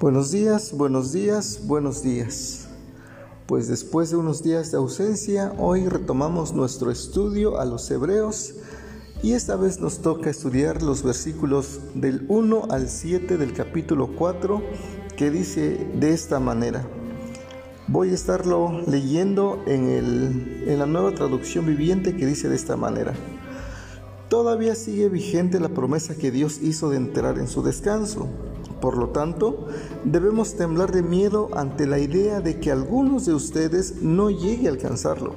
Buenos días, buenos días, buenos días. Pues después de unos días de ausencia, hoy retomamos nuestro estudio a los hebreos y esta vez nos toca estudiar los versículos del 1 al 7 del capítulo 4 que dice de esta manera. Voy a estarlo leyendo en, el, en la nueva traducción viviente que dice de esta manera. Todavía sigue vigente la promesa que Dios hizo de entrar en su descanso por lo tanto, debemos temblar de miedo ante la idea de que algunos de ustedes no llegue a alcanzarlo.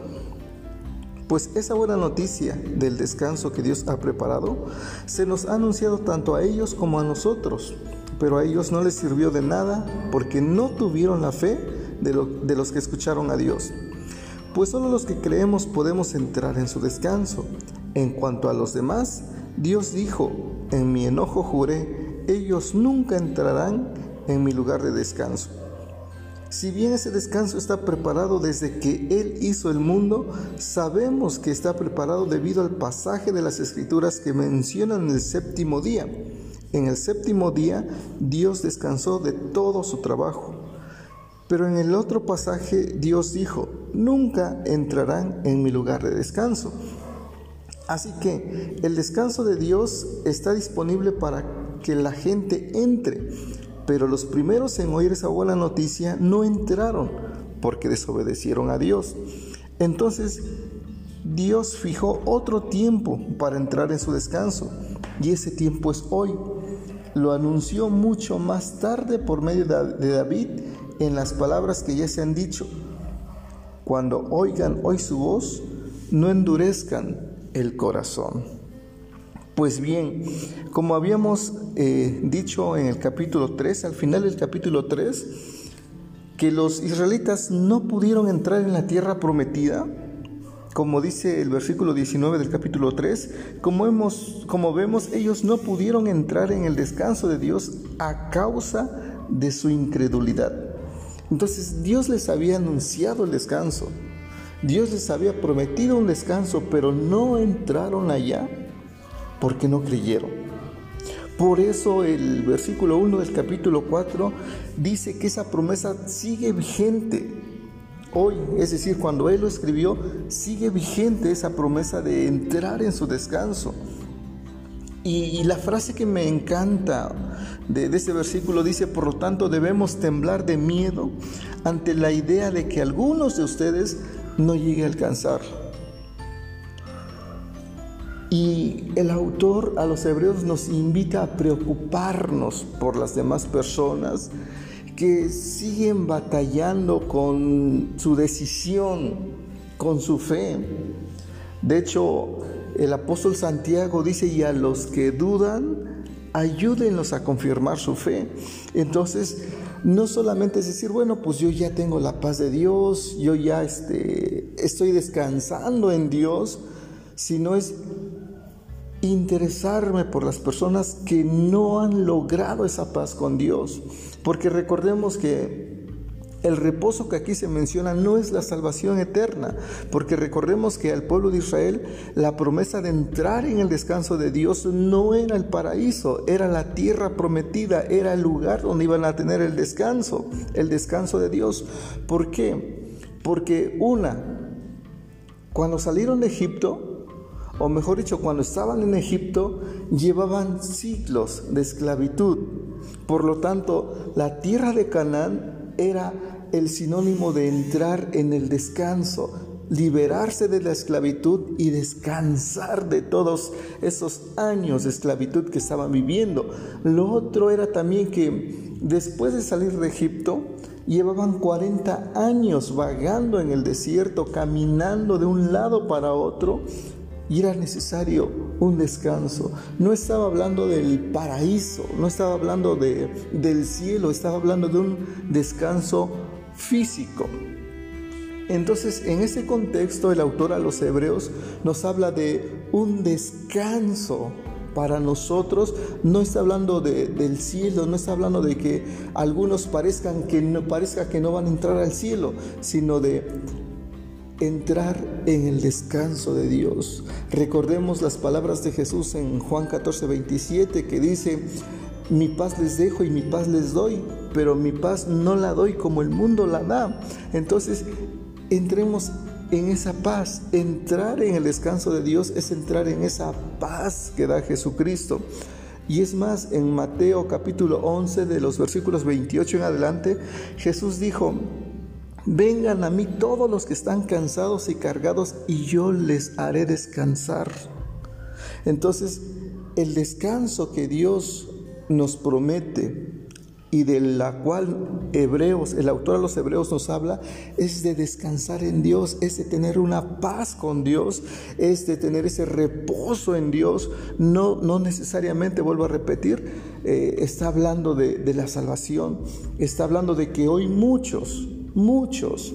Pues esa buena noticia del descanso que Dios ha preparado se nos ha anunciado tanto a ellos como a nosotros, pero a ellos no les sirvió de nada porque no tuvieron la fe de, los que escucharon a Dios. Pues solo los que creemos podemos entrar en su descanso. En cuanto a los demás, Dios dijo, en mi enojo juré, ellos nunca entrarán en mi lugar de descanso. Si bien ese descanso está preparado desde que Él hizo el mundo, sabemos que está preparado debido al pasaje de las Escrituras que mencionan el séptimo día. En el séptimo día Dios descansó de todo su trabajo. Pero en el otro pasaje Dios dijo, nunca entrarán en mi lugar de descanso. Así que el descanso de Dios está disponible para que la gente entre. Pero los primeros en oír esa buena noticia no entraron porque desobedecieron a Dios. Entonces Dios fijó otro tiempo para entrar en su descanso y ese tiempo es hoy. Lo anunció mucho más tarde por medio de David en las palabras que ya se han dicho. Cuando oigan hoy su voz, no endurezcan el corazón. Pues bien, como habíamos eh, dicho en el capítulo 3, al final del capítulo 3, que los israelitas no pudieron entrar en la tierra prometida, como dice el versículo 19 del capítulo 3, como, vemos, ellos no pudieron entrar en el descanso de Dios a causa de su incredulidad. Entonces Dios les había anunciado el descanso, Dios les había prometido un descanso, pero no entraron allá porque no creyeron. Por eso el versículo 1 del capítulo 4 dice que esa promesa sigue vigente. Hoy, es decir, cuando Él lo escribió, sigue vigente esa promesa de entrar en su descanso. Y, la frase que me encanta de, de este versículo dice, por lo tanto debemos temblar de miedo ante la idea de que algunos de ustedes no llegue a alcanzar y el autor a los hebreos nos invita a preocuparnos por las demás personas que siguen batallando con su decisión, con su fe. De hecho, el apóstol Santiago dice, y a los que dudan, ayúdenlos a confirmar su fe. Entonces, no solamente es decir, bueno, pues yo ya tengo la paz de Dios, yo ya este, estoy descansando en Dios, sino es interesarme por las personas que no han logrado esa paz con Dios. Porque recordemos que el reposo que aquí se menciona no es la salvación eterna, porque recordemos que al pueblo de Israel la promesa de entrar en el descanso de Dios no era el paraíso, era la tierra prometida, era el lugar donde iban a tener el descanso, el descanso de Dios. ¿Por qué? Porque una, cuando salieron de Egipto, o mejor dicho, cuando estaban en Egipto, llevaban siglos de esclavitud. Por lo tanto, la tierra de Canaán era el sinónimo de entrar en el descanso, liberarse de la esclavitud y descansar de todos esos años de esclavitud que estaban viviendo. Lo otro era también que después de salir de Egipto, llevaban 40 años vagando en el desierto, caminando de un lado para otro, y era necesario un descanso. No estaba hablando del paraíso, no estaba hablando de, del cielo, estaba hablando de un descanso físico. Entonces, en ese contexto, el autor a los hebreos nos habla de un descanso para nosotros. No está hablando del cielo, no está hablando de que algunos parezcan que parezca que no van a entrar al cielo, sino de entrar en el descanso de Dios. Recordemos las palabras de Jesús en Juan 14, 27 que dice, mi paz les dejo y mi paz les doy, pero mi paz no la doy como el mundo la da. Entonces, entremos en esa paz. Entrar en el descanso de Dios es entrar en esa paz que da Jesucristo. Y es más, en Mateo capítulo 11 de los versículos 28 en adelante, Jesús dijo, vengan a mí todos los que están cansados y cargados y yo les haré descansar. Entonces, el descanso que Dios nos promete y de la cual Hebreos, el autor de los Hebreos nos habla, es de descansar en Dios, es de tener una paz con Dios, es de tener ese reposo en Dios. No, no necesariamente, vuelvo a repetir, eh, está hablando de, de la salvación, está hablando de que hoy muchos, muchos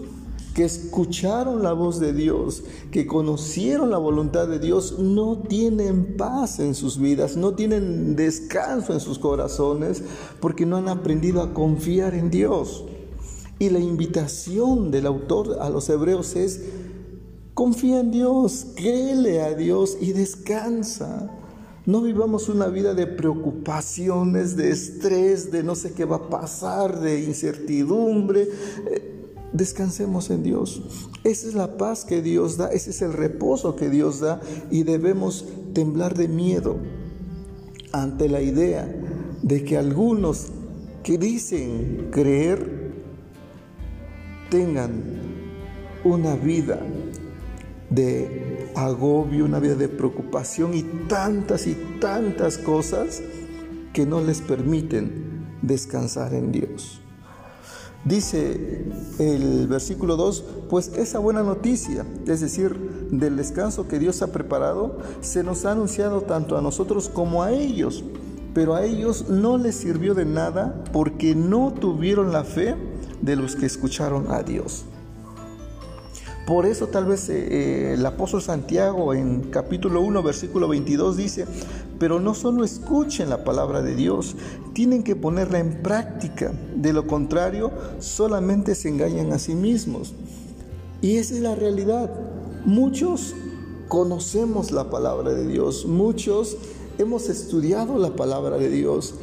que escucharon la voz de Dios, que conocieron la voluntad de Dios, no tienen paz en sus vidas, no tienen descanso en sus corazones, porque no han aprendido a confiar en Dios. Y la invitación del autor a los hebreos es, confía en Dios, créele a Dios y descansa. No vivamos una vida de preocupaciones, de estrés, de no sé qué va a pasar, de incertidumbre. Descansemos en Dios. Esa es la paz que Dios da, ese es el reposo que Dios da y debemos temblar de miedo ante la idea de que algunos que dicen creer tengan una vida de agobio, una vida de preocupación y tantas y tantas cosas que no les permiten descansar en Dios. Dice el versículo 2, pues esa buena noticia, es decir, del descanso que Dios ha preparado, se nos ha anunciado tanto a nosotros como a ellos, pero a ellos no les sirvió de nada porque no tuvieron la fe de los que escucharon a Dios. Por eso tal vez eh, eh, el apóstol Santiago en capítulo 1, versículo 22 dice, pero no solo escuchen la palabra de Dios, tienen que ponerla en práctica. De lo contrario, solamente se engañan a sí mismos. Y esa es la realidad. Muchos conocemos la palabra de Dios, muchos hemos estudiado la palabra de Dios,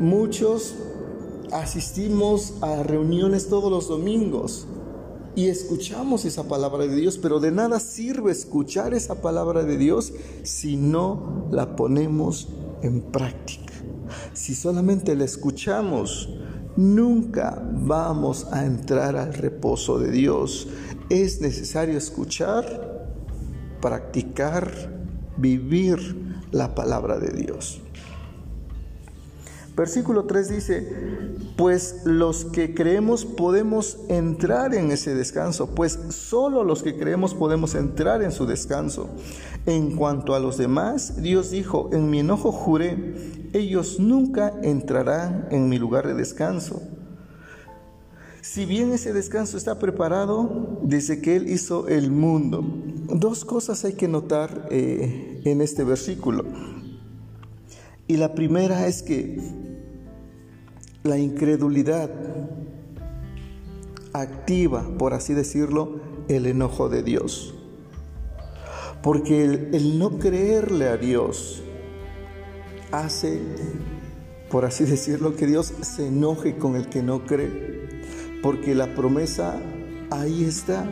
muchos asistimos a reuniones todos los domingos, y escuchamos esa palabra de Dios, pero de nada sirve escuchar esa palabra de Dios si no la ponemos en práctica. Si solamente la escuchamos, nunca vamos a entrar al reposo de Dios. Es necesario escuchar, practicar, vivir la palabra de Dios. Versículo 3 dice, pues los que creemos podemos entrar en ese descanso, pues solo los que creemos podemos entrar en su descanso. En cuanto a los demás, Dios dijo, en mi enojo juré, ellos nunca entrarán en mi lugar de descanso. Si bien ese descanso está preparado desde que Él hizo el mundo, dos cosas hay que notar eh, en este versículo. Y la primera es que la incredulidad activa, por así decirlo, el enojo de Dios. Porque el, no creerle a Dios hace, por así decirlo, que Dios se enoje con el que no cree. Porque la promesa ahí está.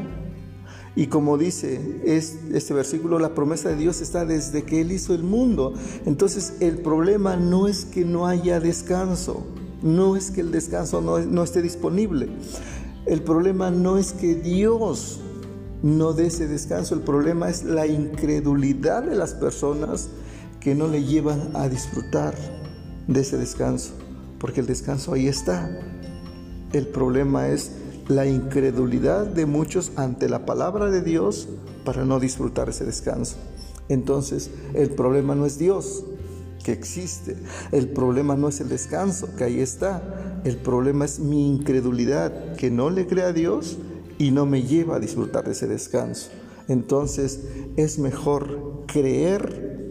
Y como dice este versículo, la promesa de Dios está desde que Él hizo el mundo. Entonces el problema no es que no haya descanso, no es que el descanso no, esté disponible. El problema no es que Dios no dé ese descanso, el problema es la incredulidad de las personas que no le llevan a disfrutar de ese descanso, porque el descanso ahí está. El problema es la incredulidad de muchos ante la palabra de Dios para no disfrutar ese descanso. Entonces, el problema no es Dios que existe. El problema no es el descanso, que ahí está. El problema es mi incredulidad, que no le crea a Dios y no me lleva a disfrutar de ese descanso. Entonces, es mejor creer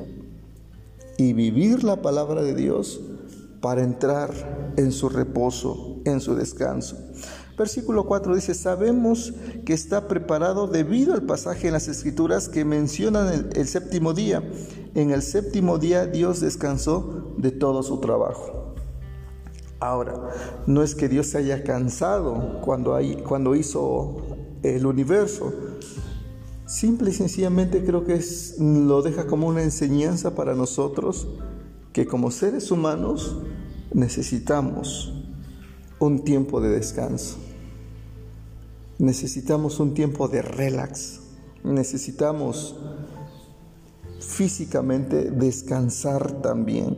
y vivir la palabra de Dios para entrar en su reposo, en su descanso. Versículo 4 dice, sabemos que está preparado debido al pasaje en las escrituras que mencionan el, séptimo día en el séptimo día Dios descansó de todo su trabajo. Ahora, no es que Dios se haya cansado cuando, hizo el universo. Simple y sencillamente creo que lo deja como una enseñanza para nosotros que como seres humanos necesitamos un tiempo de descanso. Necesitamos un tiempo de relax. Necesitamos físicamente descansar también.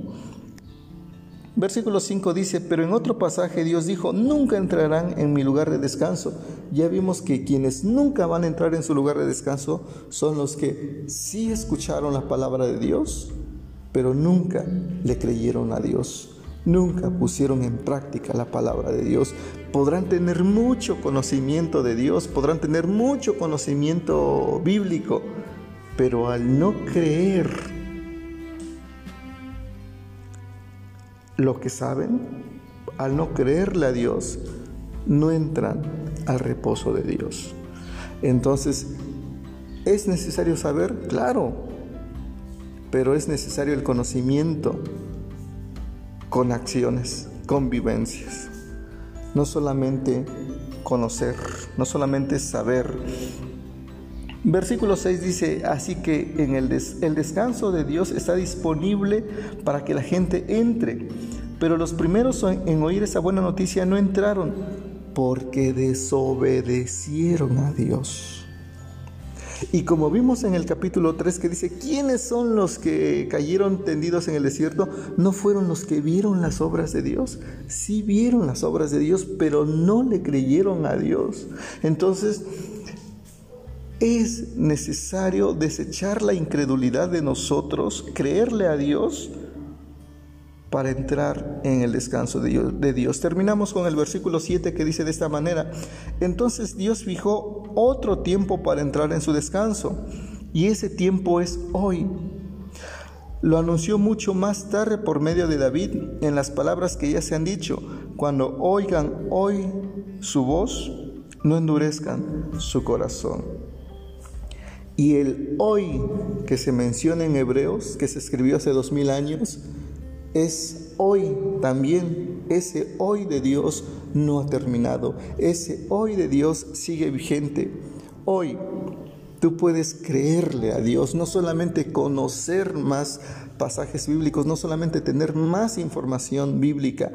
Versículo 5 dice, pero en otro pasaje Dios dijo, nunca entrarán en mi lugar de descanso. Ya vimos que quienes nunca van a entrar en su lugar de descanso son los que sí escucharon la palabra de Dios, pero nunca le creyeron a Dios. Nunca pusieron en práctica la palabra de Dios. Podrán tener mucho conocimiento de Dios, podrán tener mucho conocimiento bíblico, pero al no creer lo que saben, al no creerle a Dios, no entran al reposo de Dios. Entonces, ¿es necesario saber? Claro, pero es necesario el conocimiento con acciones, con vivencias. No solamente conocer, no solamente saber. Versículo 6 dice, así que en el, el descanso de Dios está disponible para que la gente entre, pero los primeros en oír esa buena noticia no entraron porque desobedecieron a Dios. Y como vimos en el capítulo 3 que dice, ¿quiénes son los que cayeron tendidos en el desierto? No fueron los que vieron las obras de Dios. Sí vieron las obras de Dios, pero no le creyeron a Dios. Entonces, es necesario desechar la incredulidad de nosotros, creerle a Dios para entrar en el descanso de Dios. Terminamos con el versículo 7 que dice de esta manera, entonces Dios fijó otro tiempo para entrar en su descanso y ese tiempo es hoy. Lo anunció mucho más tarde por medio de David en las palabras que ya se han dicho, cuando oigan hoy su voz, no endurezcan su corazón. Y el hoy que se menciona en Hebreos, que se escribió hace dos mil años, es hoy también. Ese hoy de Dios no ha terminado. Ese hoy de Dios sigue vigente. Hoy tú puedes creerle a Dios, no solamente conocer más pasajes bíblicos, no solamente tener más información bíblica.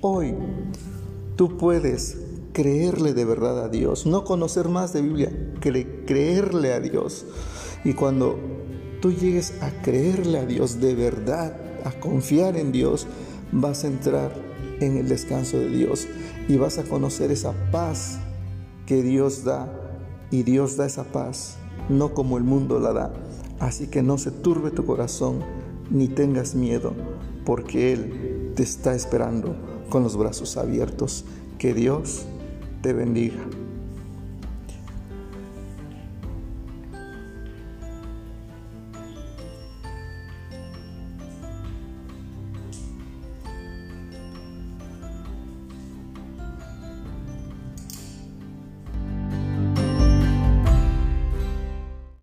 Hoy tú puedes creerle de verdad a Dios, no conocer más de Biblia, creerle a Dios. Y cuando tú llegues a creerle a Dios de verdad, a confiar en Dios, vas a entrar en el descanso de Dios y vas a conocer esa paz que Dios da. Y Dios da esa paz, no como el mundo la da. Así que no se turbe tu corazón ni tengas miedo, porque Él te está esperando con los brazos abiertos. Que Dios te bendiga.